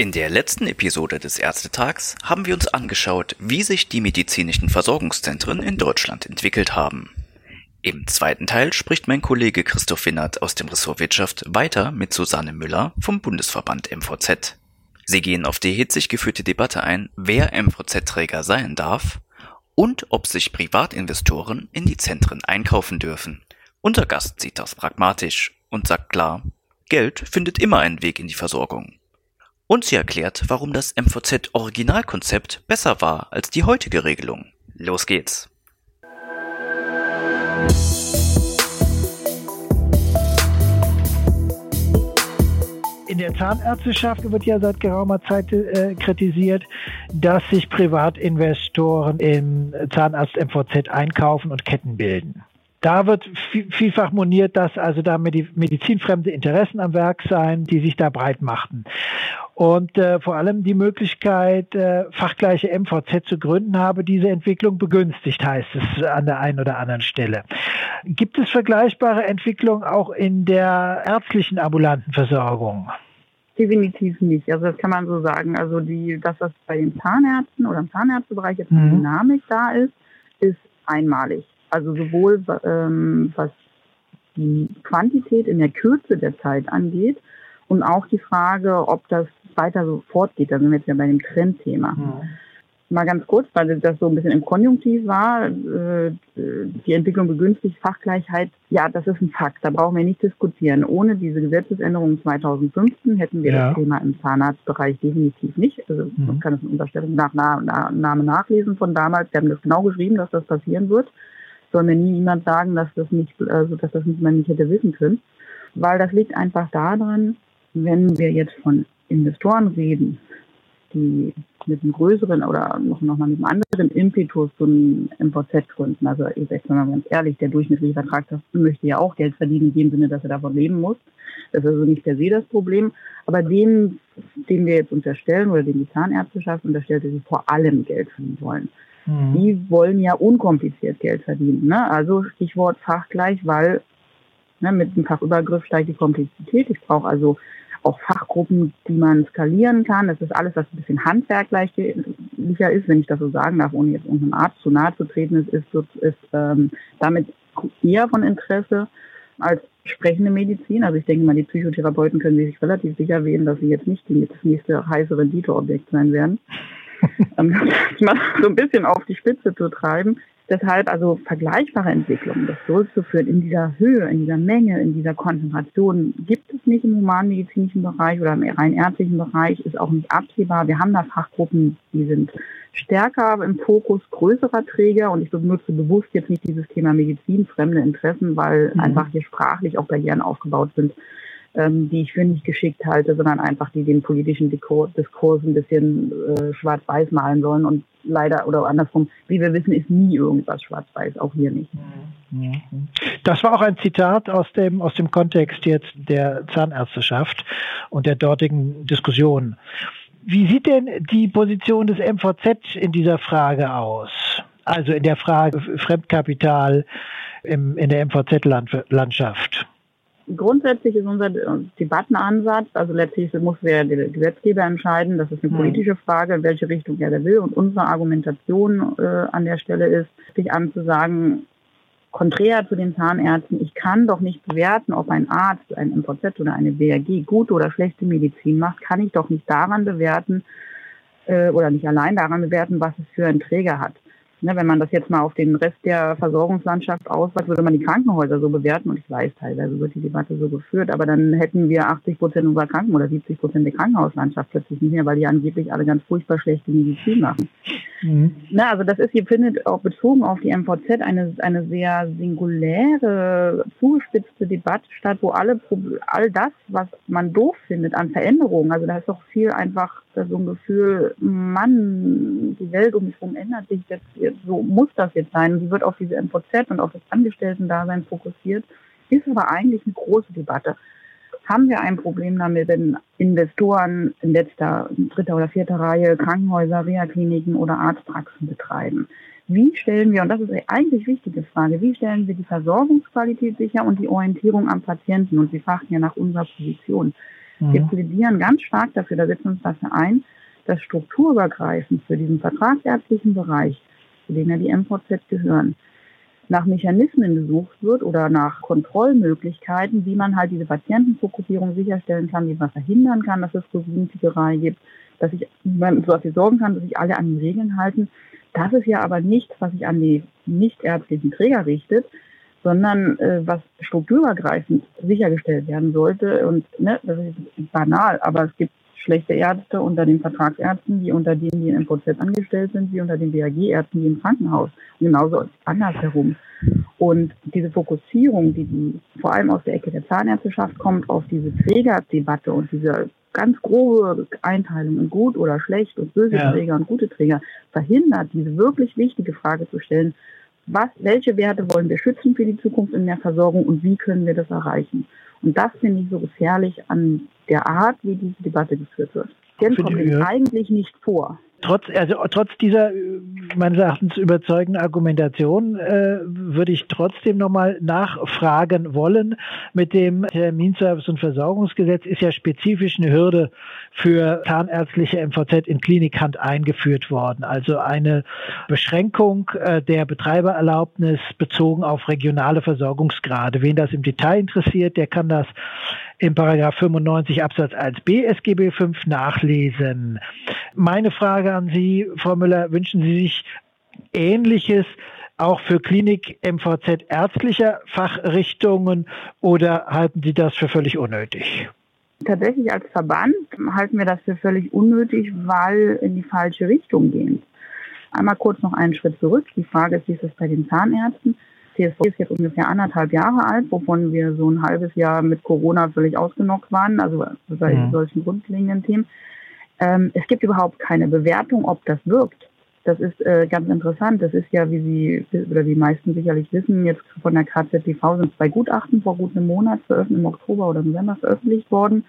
In der letzten Episode des Ärztetags haben wir uns angeschaut, wie sich die medizinischen Versorgungszentren in Deutschland entwickelt haben. Im zweiten Teil spricht mein Kollege Christoph Winnert aus dem Ressort Wirtschaft weiter mit Susanne Müller vom Bundesverband MVZ. Sie gehen auf die hitzig geführte Debatte ein, wer MVZ-Träger sein darf und ob sich Privatinvestoren in die Zentren einkaufen dürfen. Unser Gast sieht das pragmatisch und sagt klar, Geld findet immer einen Weg in die Versorgung. Und sie erklärt, warum das MVZ-Originalkonzept besser war als die heutige Regelung. Los geht's! In der Zahnärzteschaft wird ja seit geraumer Zeit äh, kritisiert, dass sich Privatinvestoren im Zahnarzt-MVZ einkaufen und Ketten bilden. Da wird vielfach moniert, dass also da medizinfremde Interessen am Werk seien, die sich da breit machten. Und äh, vor allem die Möglichkeit, äh, fachgleiche MVZ zu gründen, habe diese Entwicklung begünstigt, heißt es an der einen oder anderen Stelle. Gibt es vergleichbare Entwicklungen auch in der ärztlichen ambulanten Versorgung? Definitiv nicht. Also das kann man so sagen. Also die, das, was bei den Zahnärzten oder im Zahnärztebereich jetzt mhm. Dynamik da ist, ist einmalig. Also sowohl ähm, was die Quantität in der Kürze der Zeit angeht und auch die Frage, ob das weiter so fortgeht. Da sind wir jetzt ja bei dem Trendthema. Mhm. Mal ganz kurz, weil das so ein bisschen im Konjunktiv war, äh, die Entwicklung begünstigt Fachgleichheit. Ja, das ist ein Fakt, da brauchen wir nicht diskutieren. Ohne diese Gesetzesänderung 2015 hätten wir ja. das Thema im Zahnarztbereich definitiv nicht. Also mhm. man kann es in Unterstellung nach Name nachlesen von damals. Wir haben das genau geschrieben, dass das passieren wird. Soll mir nie niemand sagen, dass das nicht, also dass das nicht man nicht hätte wissen können. Weil das liegt einfach daran, wenn wir jetzt von Investoren reden, die mit einem größeren oder noch, noch mal mit einem anderen Impetus so ein MVZ gründen. Also ich sage mal ganz ehrlich, der durchschnittliche Vertragstag möchte ja auch Geld verdienen in dem Sinne, dass er davon leben muss. Das ist also nicht per se das Problem. Aber denen, den wir jetzt unterstellen oder den die Zahnärzteschaft unterstellt, dass sie vor allem Geld verdienen wollen. Mhm. Die wollen ja unkompliziert Geld verdienen. Ne? Also Stichwort fachgleich, weil ne, mit dem Fachübergriff steigt die Komplexität. Ich brauche also auch Fachgruppen, die man skalieren kann. Das ist alles, was ein bisschen handwerklicher ist, wenn ich das so sagen darf, ohne jetzt irgendeinem Arzt zu nahe zu treten, ist, ist, ist ähm, damit eher von Interesse als sprechende Medizin. Also ich denke mal, die Psychotherapeuten können sich relativ sicher wählen, dass sie jetzt nicht das nächste heiße Renditeobjekt sein werden. um das mal so ein bisschen auf die Spitze zu treiben. Deshalb also vergleichbare Entwicklungen, das durchzuführen in dieser Höhe, in dieser Menge, in dieser Konzentration, gibt es nicht im humanmedizinischen Bereich oder im rein ärztlichen Bereich, ist auch nicht absehbar. Wir haben da Fachgruppen, die sind stärker im Fokus größerer Träger und ich benutze bewusst jetzt nicht dieses Thema Medizin, fremde Interessen, weil mhm. einfach hier sprachlich auch Barrieren aufgebaut sind, ähm, die ich für nicht geschickt halte, sondern einfach die den politischen Diskurs ein bisschen äh, schwarz-weiß malen sollen und leider oder andersrum, wie wir wissen, ist nie irgendwas schwarz-weiß, auch hier nicht. Das war auch ein Zitat aus dem, aus dem Kontext jetzt der Zahnärzteschaft und der dortigen Diskussion. Wie sieht denn die Position des MVZ in dieser Frage aus? Also in der Frage Fremdkapital im, in der MVZ-Landschaft? Grundsätzlich ist unser Debattenansatz, also letztlich muss der Gesetzgeber entscheiden, das ist eine hm. politische Frage, in welche Richtung er da will. Und unsere Argumentation äh, an der Stelle ist, sich anzusagen, konträr zu den Zahnärzten, ich kann doch nicht bewerten, ob ein Arzt, ein MVZ oder eine BRG gute oder schlechte Medizin macht, kann ich doch nicht daran bewerten äh, oder nicht allein daran bewerten, was es für einen Träger hat. Ne, wenn man das jetzt mal auf den Rest der Versorgungslandschaft ausweitet, würde man die Krankenhäuser so bewerten. Und ich weiß, teilweise wird die Debatte so geführt. Aber dann hätten wir 80 Prozent unserer Kranken oder 70 Prozent der Krankenhauslandschaft plötzlich nicht mehr, weil die angeblich alle ganz furchtbar schlechte Medizin machen. Mhm. Na, also das ist, hier findet auch bezogen auf die MVZ eine, eine sehr singuläre, zugespitzte Debatte statt, wo alle, all das, was man doof findet an Veränderungen, also da ist doch viel einfach so ein Gefühl, Mann, die Welt um mich herum ändert sich jetzt, so muss das jetzt sein. sie wird auf diese MVZ und auf das Angestellten-Dasein fokussiert, ist aber eigentlich eine große Debatte haben wir ein Problem damit, wenn Investoren in letzter, dritter oder vierter Reihe Krankenhäuser, Reha-Kliniken oder Arztpraxen betreiben. Wie stellen wir, und das ist eine eigentlich wichtige Frage, wie stellen wir die Versorgungsqualität sicher und die Orientierung am Patienten? Und Sie fragten ja nach unserer Position. Mhm. Wir plädieren ganz stark dafür, da setzen wir uns dafür ein, dass strukturübergreifend für diesen vertragsärztlichen Bereich, zu dem ja die MVZ gehören, nach Mechanismen gesucht wird oder nach Kontrollmöglichkeiten, wie man halt diese Patientenfokussierung sicherstellen kann, wie man verhindern kann, dass es Rosinentickerei gibt, dass ich man so dafür sorgen kann, dass sich alle an den Regeln halten. Das ist ja aber nichts, was sich an die nichtärztlichen Träger richtet, sondern äh, was strukturübergreifend sichergestellt werden sollte. Und ne, das ist banal, aber es gibt schlechte Ärzte unter den Vertragsärzten, wie unter denen, die in MVZ angestellt sind, wie unter den BAG-Ärzten, die im Krankenhaus. Genauso andersherum. Und diese Fokussierung, die, die vor allem aus der Ecke der Zahnärzteschaft kommt, auf diese Trägerdebatte und diese ganz grobe Einteilung in gut oder schlecht und böse ja. Träger und gute Träger, verhindert, diese wirklich wichtige Frage zu stellen, was, welche Werte wollen wir schützen für die Zukunft in der Versorgung und wie können wir das erreichen? Und das finde ich so gefährlich an der Art, wie diese Debatte geführt wird. Den kommt ja. eigentlich nicht vor. Trotz, also, trotz dieser meines Erachtens überzeugenden Argumentation äh, würde ich trotzdem nochmal nachfragen wollen. Mit dem Terminservice- und Versorgungsgesetz ist ja spezifisch eine Hürde für zahnärztliche MVZ in Klinikhand eingeführt worden. Also eine Beschränkung äh, der Betreibererlaubnis bezogen auf regionale Versorgungsgrade. Wen das im Detail interessiert, der kann das im Paragraph 95 Absatz 1b SGB 5 nachlesen. Meine Frage an Sie, Frau Müller, wünschen Sie sich Ähnliches auch für Klinik MVZ ärztlicher Fachrichtungen oder halten Sie das für völlig unnötig? Tatsächlich als Verband halten wir das für völlig unnötig, weil in die falsche Richtung gehen. Einmal kurz noch einen Schritt zurück. Die Frage ist, wie ist es bei den Zahnärzten? CSV ist jetzt ungefähr anderthalb Jahre alt, wovon wir so ein halbes Jahr mit Corona völlig ausgenockt waren, also bei mhm. solchen grundlegenden Themen. Ähm, es gibt überhaupt keine Bewertung, ob das wirkt. Das ist äh, ganz interessant. Das ist ja, wie Sie oder die meisten sicherlich wissen, jetzt von der KZTV sind zwei Gutachten vor gut einem Monat veröffentlicht, im Oktober oder November veröffentlicht worden.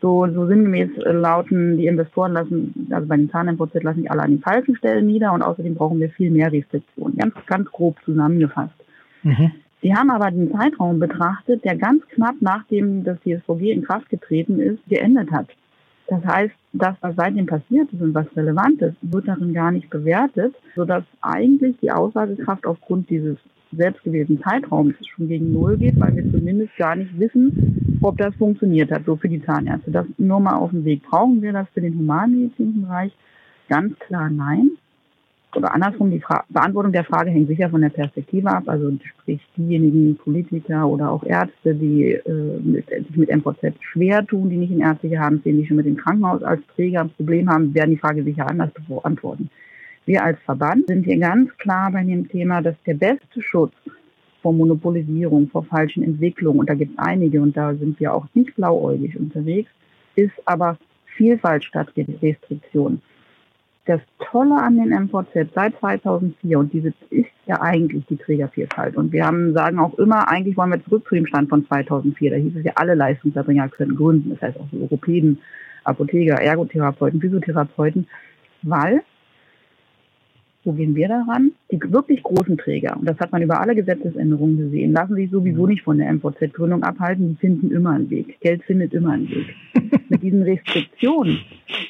So, so sinngemäß äh, lauten, die Investoren lassen, also bei den Zahnimport lassen die alle an den falschen Stellen nieder und außerdem brauchen wir viel mehr Restriktionen. Ganz, ganz grob zusammengefasst. Mhm. Sie haben aber den Zeitraum betrachtet, der ganz knapp nachdem das TSVG in Kraft getreten ist, geendet hat. Das heißt, das, was seitdem passiert ist und was relevant ist, wird darin gar nicht bewertet, sodass eigentlich die Aussagekraft aufgrund dieses selbstgewählten Zeitraums schon gegen Null geht, weil wir zumindest gar nicht wissen, ob das funktioniert hat, so für die Zahnärzte. Das nur mal auf dem Weg. Brauchen wir das für den humanmedizinischen Bereich? Ganz klar nein oder andersrum, die Fra Beantwortung der Frage hängt sicher von der Perspektive ab. Also sprich diejenigen Politiker oder auch Ärzte, die äh, mit, sich mit MVZ schwer tun, die nicht in ärztliche Hand sehen, die schon mit dem Krankenhaus als Träger ein Problem haben, werden die Frage sicher anders beantworten. Wir als Verband sind hier ganz klar bei dem Thema, dass der beste Schutz vor Monopolisierung, vor falschen Entwicklungen, und da gibt es einige und da sind wir auch nicht blauäugig unterwegs, ist aber Vielfalt statt Restriktion das Tolle an den MVZ seit 2004, und diese ist ja eigentlich die Trägervielfalt, und wir haben, sagen auch immer, eigentlich wollen wir zurück zu dem Stand von 2004, da hieß es ja, alle Leistungserbringer können gründen, das heißt auch die Europäden, Apotheker, Ergotherapeuten, Physiotherapeuten, weil wo gehen wir daran? Die wirklich großen Träger, und das hat man über alle Gesetzesänderungen gesehen, lassen sich sowieso nicht von der MVZ-Gründung abhalten, die finden immer einen Weg. Geld findet immer einen Weg. Mit diesen Restriktionen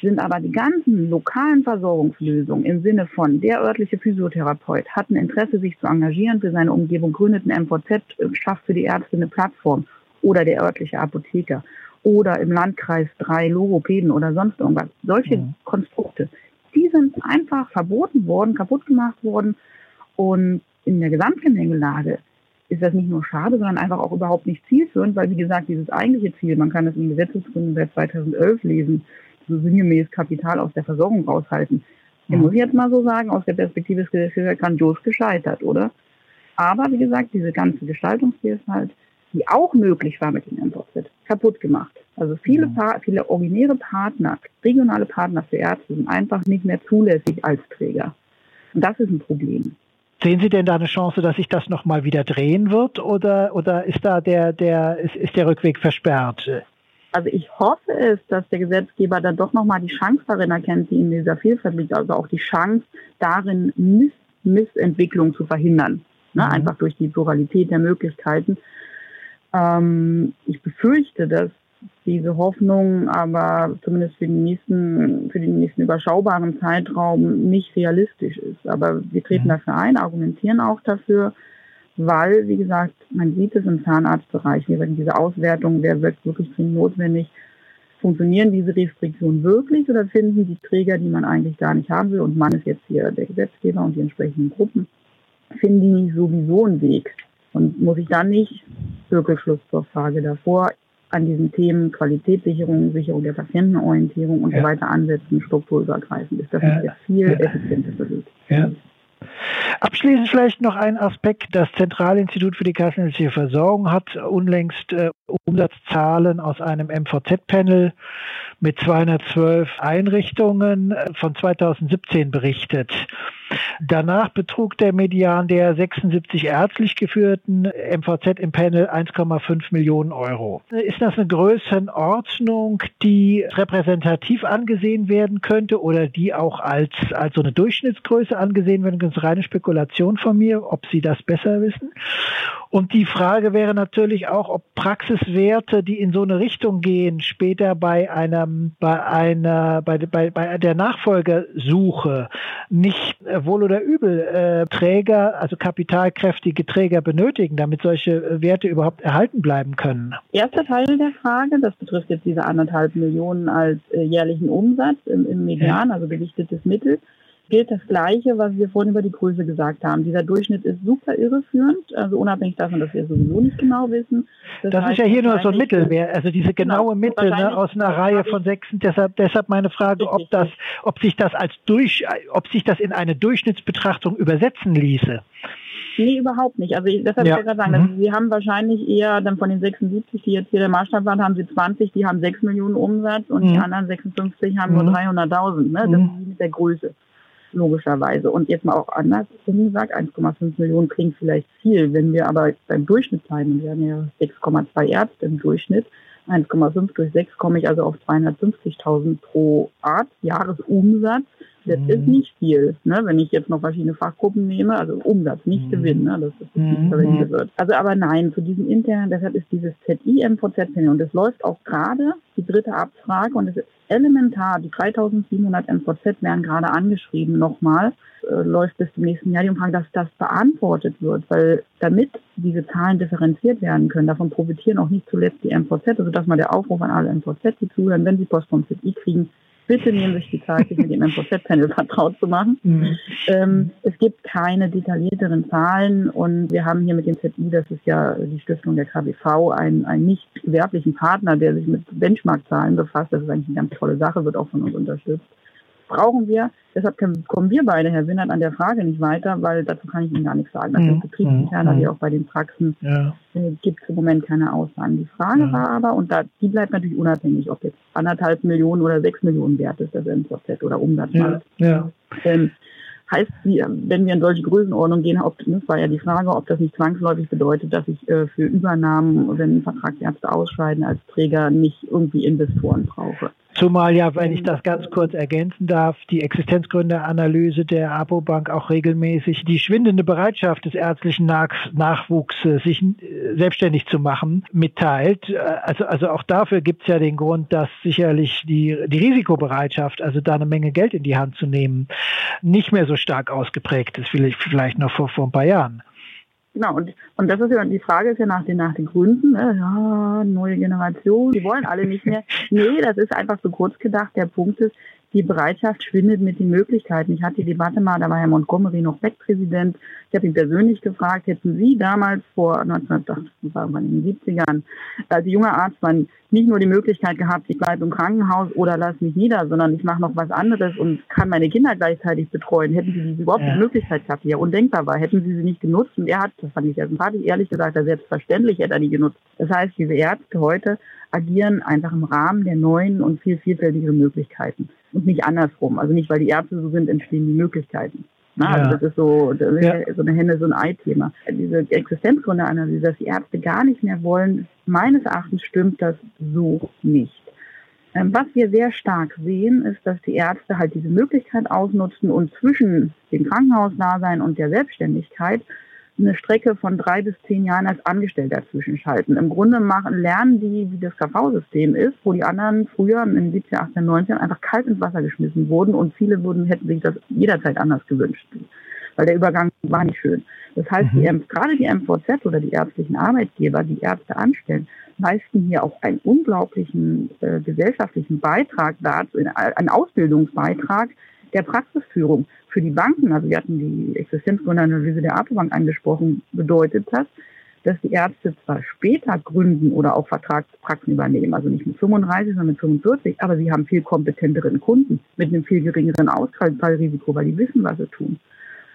sind aber die ganzen lokalen Versorgungslösungen im Sinne von der örtliche Physiotherapeut hat ein Interesse, sich zu engagieren für seine Umgebung, gründet ein MVZ, schafft für die Ärzte eine Plattform oder der örtliche Apotheker oder im Landkreis drei Logopäden oder sonst irgendwas. Solche mhm. Konstrukte, die sind einfach verboten worden, kaputt gemacht worden. Und in der Gesamtgemengelage ist das nicht nur schade, sondern einfach auch überhaupt nicht zielführend, weil wie gesagt, dieses eigentliche Ziel, man kann das in Gesetzesgründen seit 2011 lesen, so sinngemäß Kapital aus der Versorgung raushalten. Ja. muss ich jetzt mal so sagen, aus der Perspektive des Gesetzes grandios gescheitert, oder? Aber wie gesagt, diese ganze Gestaltungsvielfalt, die auch möglich war mit dem MVZ, kaputt gemacht. Also viele, ja. viele originäre Partner, regionale Partner für Ärzte sind einfach nicht mehr zulässig als Träger. Und das ist ein Problem. Sehen Sie denn da eine Chance, dass sich das nochmal wieder drehen wird oder, oder ist da der, der, ist, ist der Rückweg versperrt? Also ich hoffe es, dass der Gesetzgeber dann doch nochmal die Chance darin erkennt, die in dieser Vielfalt liegt, also auch die Chance darin, Miss Missentwicklung zu verhindern. Ne? Mhm. Einfach durch die Pluralität der Möglichkeiten. Ähm, ich befürchte, dass diese Hoffnung aber zumindest für den nächsten, für den nächsten überschaubaren Zeitraum nicht realistisch ist. Aber wir treten mhm. dafür ein, argumentieren auch dafür, weil, wie gesagt, man sieht es im Zahnarztbereich, wie gesagt, diese Auswertung, wer wird wirklich dringend notwendig, funktionieren diese Restriktionen wirklich oder finden die Träger, die man eigentlich gar nicht haben will, und man ist jetzt hier der Gesetzgeber und die entsprechenden Gruppen, finden die nicht sowieso einen Weg? Und muss ich dann nicht, Zirkelschluss zur Frage davor, an diesen Themen Qualitätssicherung, Sicherung der Patientenorientierung und ja. so weiter ansetzen, strukturübergreifend ist. Das ja. ist der viel ja. effizientere Weg. Ja. Abschließend vielleicht noch ein Aspekt. Das Zentralinstitut für die kassenärztliche Versorgung hat unlängst äh, Umsatzzahlen aus einem MVZ-Panel mit 212 Einrichtungen äh, von 2017 berichtet. Danach betrug der Median der 76 ärztlich geführten MVZ im Panel 1,5 Millionen Euro. Ist das eine Größenordnung, die repräsentativ angesehen werden könnte oder die auch als, als so eine Durchschnittsgröße angesehen werden könnte? Das ist reine Spekulation von mir, ob Sie das besser wissen. Und die Frage wäre natürlich auch, ob Praxiswerte, die in so eine Richtung gehen, später bei einem, bei einer, bei, bei, bei der Nachfolgersuche nicht äh, wohl oder übel äh, Träger, also kapitalkräftige Träger benötigen, damit solche Werte überhaupt erhalten bleiben können. Erster Teil der Frage, das betrifft jetzt diese anderthalb Millionen als äh, jährlichen Umsatz im, im Median, also gewichtetes Mittel gilt das Gleiche, was wir vorhin über die Größe gesagt haben. Dieser Durchschnitt ist super irreführend, also unabhängig davon, dass wir sowieso nicht genau wissen. Das, das ist ja hier nur so ein Mittelwert, also diese genau, genaue genau, Mitte ne, aus einer Reihe von Sechsen. Deshalb, deshalb meine Frage, ob das, ob sich das als durch, ob sich das in eine Durchschnittsbetrachtung übersetzen ließe. Nee, überhaupt nicht. Also deshalb ja. ich gerade sagen, mhm. also, sie haben wahrscheinlich eher dann von den 76, die jetzt hier der Maßstab waren, haben sie 20, die haben 6 Millionen Umsatz und mhm. die anderen 56 haben mhm. nur 300.000. Ne? Das mhm. ist mit der Größe logischerweise. Und jetzt mal auch anders gesagt, 1,5 Millionen klingt vielleicht viel. Wenn wir aber beim Durchschnitt bleiben, wir haben ja 6,2 Ärzte im Durchschnitt, 1,5 durch 6 komme ich also auf 250.000 pro Arzt Jahresumsatz. Das mhm. ist nicht viel, ne? wenn ich jetzt noch verschiedene Fachgruppen nehme, also Umsatz, nicht mhm. Gewinn, ne? das nicht mhm. verwendet wird. Also aber nein, zu diesem internen, deshalb ist dieses ZI-MVZ-Panel und das läuft auch gerade, die dritte Abfrage und es ist elementar, die 3700 MVZ werden gerade angeschrieben nochmal, äh, läuft bis zum nächsten Jahr die Umfrage, dass das beantwortet wird, weil damit diese Zahlen differenziert werden können, davon profitieren auch nicht zuletzt die MVZ, also dass mal der Aufruf an alle MVZ, die zuhören, wenn sie Post vom ZI kriegen, bitte nehmen sich die Zeit, sich mit dem MVZ-Panel vertraut zu machen. Mhm. Ähm, es gibt keine detaillierteren Zahlen und wir haben hier mit dem ZI, das ist ja die Stiftung der KBV, einen, einen nicht gewerblichen Partner, der sich mit Benchmark-Zahlen befasst. Das ist eigentlich eine ganz tolle Sache, wird auch von uns unterstützt brauchen wir. Deshalb kommen wir beide, Herr Winnert, an der Frage nicht weiter, weil dazu kann ich Ihnen gar nichts sagen. Das mhm. ist betriebsinterner, wie mhm. auch bei den Praxen ja. äh, gibt es im Moment keine Aussagen. Die Frage ja. war aber, und da, die bleibt natürlich unabhängig, ob jetzt anderthalb Millionen oder sechs Millionen wert ist, das MVZ oder Umsatz. Ja. ja. Ähm, heißt, wenn wir in solche Größenordnungen gehen, ob, das war ja die Frage, ob das nicht zwangsläufig bedeutet, dass ich äh, für Übernahmen, wenn Vertragsärzte ausscheiden als Träger, nicht irgendwie Investoren brauche. Zumal ja, wenn ich das ganz kurz ergänzen darf, die Existenzgründeranalyse der APO-Bank auch regelmäßig die schwindende Bereitschaft des ärztlichen Nach Nachwuchses, sich äh, selbstständig zu machen, mitteilt. Äh, also, also auch dafür gibt es ja den Grund, dass sicherlich die, die Risikobereitschaft, also da eine Menge Geld in die Hand zu nehmen, nicht mehr so stark ausgeprägt ist, vielleicht, vielleicht noch vor, vor ein paar Jahren. Genau, und, und das ist ja, die Frage ist ja nach den, nach den Gründen, ne? ja, neue Generation, die wollen alle nicht mehr. Nee, das ist einfach zu kurz gedacht. Der Punkt ist, die Bereitschaft schwindet mit den Möglichkeiten. Ich hatte die Debatte mal, da war Herr Montgomery noch Beck-Präsident. Ich habe ihn persönlich gefragt, hätten Sie damals vor 1970ern als junger Arzt waren, nicht nur die Möglichkeit gehabt, ich bleibe im Krankenhaus oder lass mich nieder, sondern ich mache noch was anderes und kann meine Kinder gleichzeitig betreuen. Hätten Sie diese überhaupt ja. die Möglichkeit gehabt, die ja undenkbar war, hätten Sie sie nicht genutzt. Und er hat, das fand ich sehr sympathisch, ehrlich gesagt, er selbstverständlich hätte er die genutzt. Das heißt, diese Ärzte heute agieren einfach im Rahmen der neuen und viel vielfältigeren Möglichkeiten und nicht andersrum. Also nicht, weil die Ärzte so sind, entstehen die Möglichkeiten. Na, also ja. Also das ist so, das ist ja. so eine Henne, so ein Ei-Thema. Diese Existenzgründeanalyse, dass die Ärzte gar nicht mehr wollen, meines Erachtens stimmt das so nicht. Ähm, was wir sehr stark sehen, ist, dass die Ärzte halt diese Möglichkeit ausnutzen und zwischen dem Krankenhausdasein und der Selbstständigkeit eine Strecke von drei bis zehn Jahren als Angestellter zwischenschalten. Im Grunde machen, lernen die, wie das KV-System ist, wo die anderen früher in den 17, 18, 19 einfach kalt ins Wasser geschmissen wurden und viele würden, hätten sich das jederzeit anders gewünscht. Weil der Übergang war nicht schön. Das heißt, mhm. die, gerade die MVZ oder die ärztlichen Arbeitgeber, die Ärzte anstellen, leisten hier auch einen unglaublichen äh, gesellschaftlichen Beitrag dazu, einen Ausbildungsbeitrag der Praxisführung für die Banken, also wir hatten die Existenzgründeranalyse der APO-Bank angesprochen, bedeutet das, dass die Ärzte zwar später gründen oder auch Vertragspraxen übernehmen, also nicht mit 35, sondern mit 45, aber sie haben viel kompetenteren Kunden mit einem viel geringeren Ausfallrisiko, weil die wissen, was sie tun.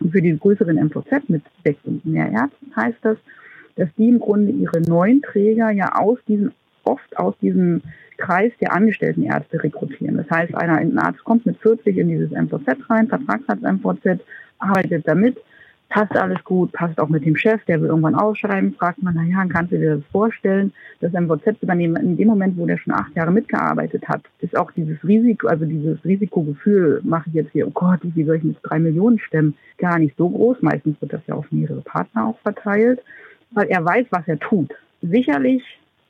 Und für die größeren MVZ mit sechs und mehr Ärzten heißt das, dass die im Grunde ihre neuen Träger ja aus diesen, oft aus diesem Kreis der angestellten Ärzte rekrutieren. Das heißt, einer, ein Arzt kommt mit 40 in dieses MVZ rein, Vertragsarzt MVZ, arbeitet damit, passt alles gut, passt auch mit dem Chef, der will irgendwann ausschreiben, fragt man, naja, kannst du dir das vorstellen, das MVZ übernehmen? In dem Moment, wo der schon acht Jahre mitgearbeitet hat, ist auch dieses Risiko, also dieses Risikogefühl, mache ich jetzt hier, oh Gott, wie soll ich mit drei Millionen stemmen, gar nicht so groß. Meistens wird das ja auf mehrere Partner auch verteilt, weil er weiß, was er tut. Sicherlich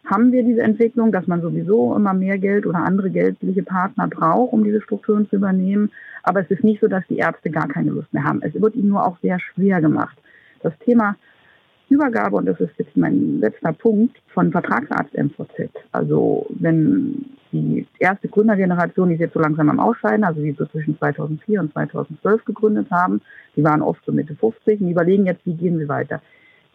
haben wir diese Entwicklung, dass man sowieso immer mehr Geld oder andere geldliche Partner braucht, um diese Strukturen zu übernehmen. Aber es ist nicht so, dass die Ärzte gar keine Lust mehr haben. Es wird ihnen nur auch sehr schwer gemacht. Das Thema Übergabe, und das ist jetzt mein letzter Punkt, von Vertragsarzt MVZ. Also wenn die erste Gründergeneration, die jetzt so langsam am Ausscheiden, also die so zwischen 2004 und 2012 gegründet haben, die waren oft so Mitte 50 und die überlegen jetzt, wie gehen wir weiter.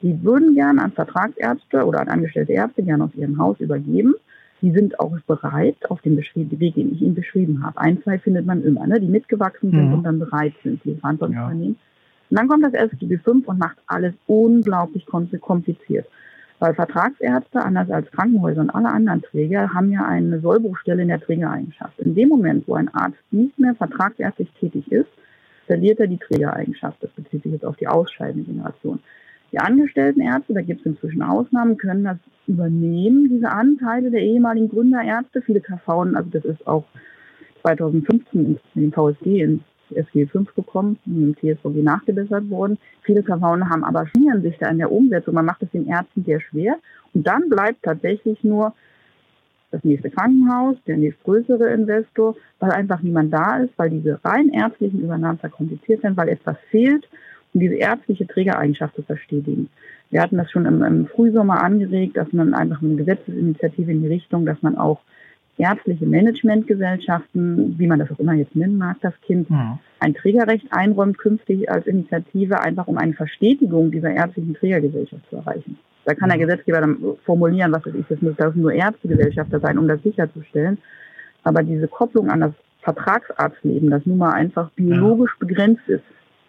Die würden gern an Vertragsärzte oder an angestellte Ärzte gern aus ihrem Haus übergeben. Die sind auch bereit auf den Weg, den ich Ihnen beschrieben habe. Ein, zwei findet man immer, ne? die mitgewachsen sind mhm. und dann bereit sind, die Verantwortung ja. übernehmen. Und dann kommt das SGB V und macht alles unglaublich kompliziert. Weil Vertragsärzte, anders als Krankenhäuser und alle anderen Träger, haben ja eine Sollbruchstelle in der Trägereigenschaft. In dem Moment, wo ein Arzt nicht mehr vertragsärztlich tätig ist, verliert er die Trägereigenschaft. Das bezieht sich jetzt auf die ausscheidende Generation. Die angestellten Ärzte, da gibt es inzwischen Ausnahmen, können das übernehmen, diese Anteile der ehemaligen Gründerärzte. Viele KV, also das ist auch 2015 mit dem VSG ins SG 5 gekommen, im TSVG nachgebessert worden. Viele KV haben aber schmieren sich da in der Umsetzung. Man macht es den Ärzten sehr schwer. Und dann bleibt tatsächlich nur das nächste Krankenhaus, der nächstgrößere Investor, weil einfach niemand da ist, weil diese rein ärztlichen Übernahmen verkompliziert sind, weil etwas fehlt um diese ärztliche Trägereigenschaft zu verstetigen. Wir hatten das schon im, im Frühsommer angeregt, dass man einfach eine Gesetzesinitiative in die Richtung, dass man auch ärztliche Managementgesellschaften, wie man das auch immer jetzt nennen mag, das Kind, ja. ein Trägerrecht einräumt künftig als Initiative, einfach um eine Verstetigung dieser ärztlichen Trägergesellschaft zu erreichen. Da kann der Gesetzgeber dann formulieren, was ist, das dürfen nur Ärztegesellschafter sein, um das sicherzustellen. Aber diese Kopplung an das Vertragsarztleben, das nun mal einfach biologisch ja. begrenzt ist,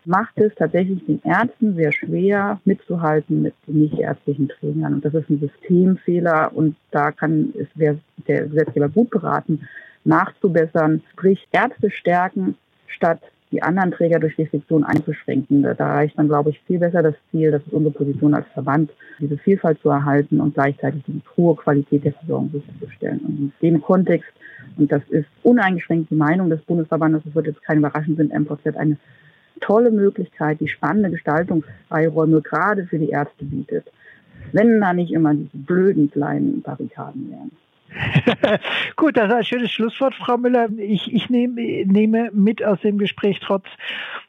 macht es tatsächlich den Ärzten sehr schwer mitzuhalten mit den nichtärztlichen Trägern. Und das ist ein Systemfehler und da kann es der Gesetzgeber gut beraten, nachzubessern, sprich Ärzte stärken, statt die anderen Träger durch Restriktionen einzuschränken. Da erreicht man, glaube ich, viel besser das Ziel, das ist unsere Position als Verband, diese Vielfalt zu erhalten und gleichzeitig die hohe Qualität der Versorgung sicherzustellen. Und in dem Kontext, und das ist uneingeschränkt die Meinung des Bundesverbandes, es wird jetzt kein Überraschend sind, MVZ eine tolle Möglichkeit, die spannende Gestaltungsfreiräume gerade für die Ärzte bietet. Wenn da nicht immer diese blöden kleinen Barrikaden wären. Gut, das ist ein schönes Schlusswort, Frau Müller. Ich, ich nehme, nehme mit aus dem Gespräch trotz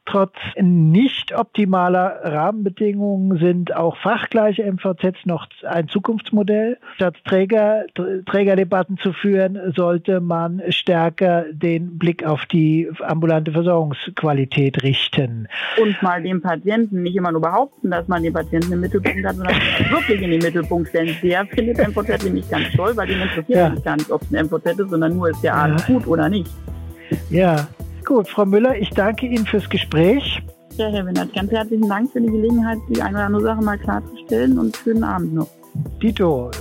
Trotz nicht optimaler Rahmenbedingungen sind auch fachgleiche MVZs noch ein Zukunftsmodell. Statt Träger, Trägerdebatten zu führen, sollte man stärker den Blick auf die ambulante Versorgungsqualität richten. Und mal den Patienten nicht immer nur behaupten, dass man den Patienten im Mittelpunkt hat, sondern wirklich in den Mittelpunkt stellen. Der findet MVZ nämlich ganz toll, weil den interessiert ja. gar nicht, ob es ein MVZ ist, sondern nur ist der Arzt gut oder nicht. Ja, Gut, Frau Müller, ich danke Ihnen fürs Gespräch. Ja, Herr Winnert, ganz herzlichen Dank für die Gelegenheit, die eine oder andere Sache mal klarzustellen und schönen Abend noch. Dito,